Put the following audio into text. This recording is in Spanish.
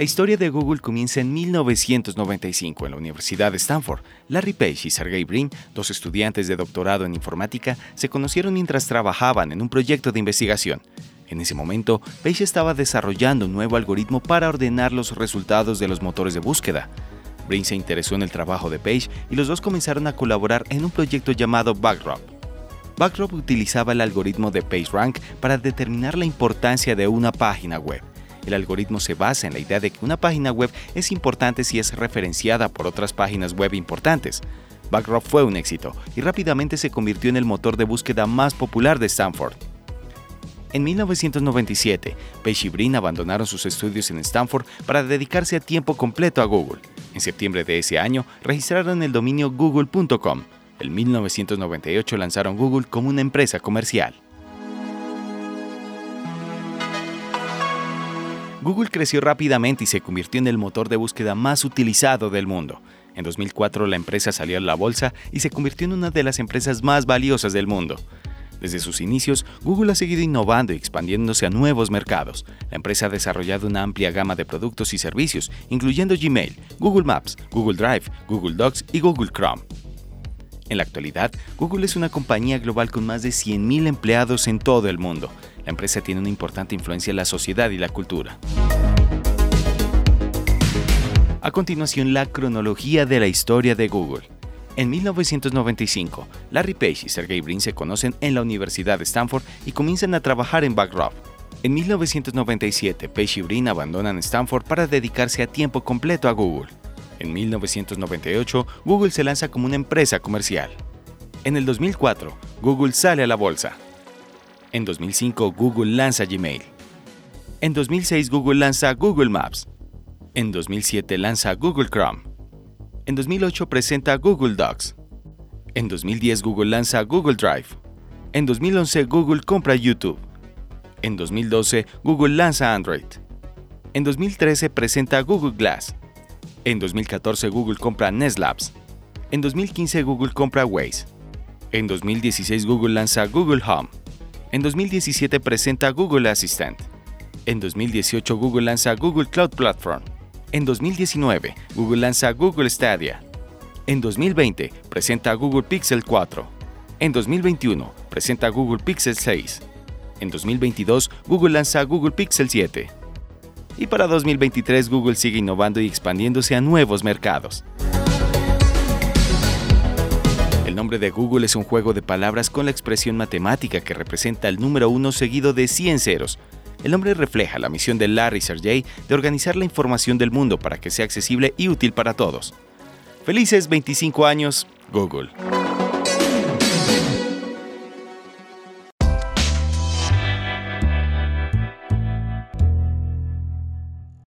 La historia de Google comienza en 1995 en la Universidad de Stanford. Larry Page y Sergey Brin, dos estudiantes de doctorado en informática, se conocieron mientras trabajaban en un proyecto de investigación. En ese momento, Page estaba desarrollando un nuevo algoritmo para ordenar los resultados de los motores de búsqueda. Brin se interesó en el trabajo de Page y los dos comenzaron a colaborar en un proyecto llamado Backdrop. Backdrop utilizaba el algoritmo de PageRank para determinar la importancia de una página web. El algoritmo se basa en la idea de que una página web es importante si es referenciada por otras páginas web importantes. Backdrop fue un éxito y rápidamente se convirtió en el motor de búsqueda más popular de Stanford. En 1997, Page y Brin abandonaron sus estudios en Stanford para dedicarse a tiempo completo a Google. En septiembre de ese año, registraron el dominio google.com. En 1998 lanzaron Google como una empresa comercial. Google creció rápidamente y se convirtió en el motor de búsqueda más utilizado del mundo. En 2004 la empresa salió a la bolsa y se convirtió en una de las empresas más valiosas del mundo. Desde sus inicios, Google ha seguido innovando y expandiéndose a nuevos mercados. La empresa ha desarrollado una amplia gama de productos y servicios, incluyendo Gmail, Google Maps, Google Drive, Google Docs y Google Chrome. En la actualidad, Google es una compañía global con más de 100.000 empleados en todo el mundo. La empresa tiene una importante influencia en la sociedad y la cultura. A continuación, la cronología de la historia de Google. En 1995, Larry Page y Sergey Brin se conocen en la Universidad de Stanford y comienzan a trabajar en Backdrop. En 1997, Page y Brin abandonan Stanford para dedicarse a tiempo completo a Google. En 1998, Google se lanza como una empresa comercial. En el 2004, Google sale a la bolsa. En 2005, Google lanza Gmail. En 2006, Google lanza Google Maps. En 2007, lanza Google Chrome. En 2008 presenta Google Docs. En 2010 Google lanza Google Drive. En 2011 Google compra YouTube. En 2012 Google lanza Android. En 2013 presenta Google Glass. En 2014 Google compra Nest Labs. En 2015 Google compra Waze. En 2016 Google lanza Google Home. En 2017 presenta Google Assistant. En 2018 Google lanza Google Cloud Platform. En 2019, Google lanza Google Stadia. En 2020, presenta Google Pixel 4. En 2021, presenta Google Pixel 6. En 2022, Google lanza Google Pixel 7. Y para 2023, Google sigue innovando y expandiéndose a nuevos mercados. Nombre de Google es un juego de palabras con la expresión matemática que representa el número 1 seguido de 100 ceros el nombre refleja la misión de Larry Sergey de organizar la información del mundo para que sea accesible y útil para todos. Felices 25 años, Google.